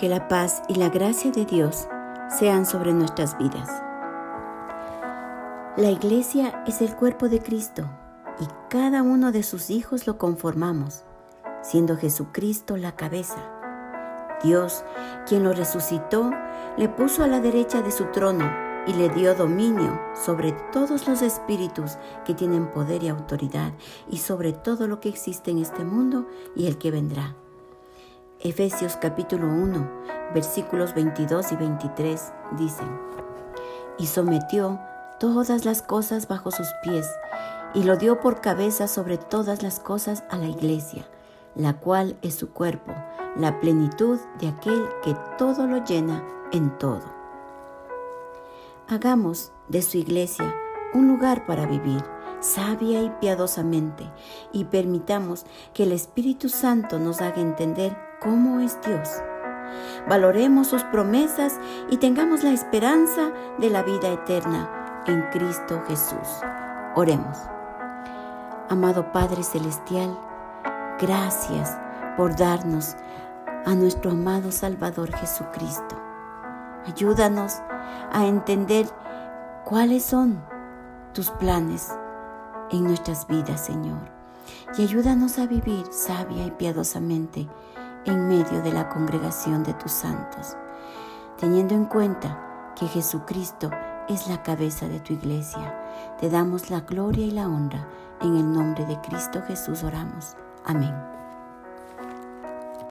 Que la paz y la gracia de Dios sean sobre nuestras vidas. La iglesia es el cuerpo de Cristo y cada uno de sus hijos lo conformamos, siendo Jesucristo la cabeza. Dios, quien lo resucitó, le puso a la derecha de su trono y le dio dominio sobre todos los espíritus que tienen poder y autoridad y sobre todo lo que existe en este mundo y el que vendrá. Efesios capítulo 1, versículos 22 y 23 dicen, y sometió todas las cosas bajo sus pies y lo dio por cabeza sobre todas las cosas a la iglesia, la cual es su cuerpo, la plenitud de aquel que todo lo llena en todo. Hagamos de su iglesia un lugar para vivir sabia y piadosamente y permitamos que el Espíritu Santo nos haga entender cómo es Dios. Valoremos sus promesas y tengamos la esperanza de la vida eterna en Cristo Jesús. Oremos. Amado Padre Celestial, gracias por darnos a nuestro amado Salvador Jesucristo. Ayúdanos a entender cuáles son tus planes en nuestras vidas, Señor. Y ayúdanos a vivir sabia y piadosamente en medio de la congregación de tus santos, teniendo en cuenta que Jesucristo es la cabeza de tu iglesia. Te damos la gloria y la honra. En el nombre de Cristo Jesús oramos. Amén.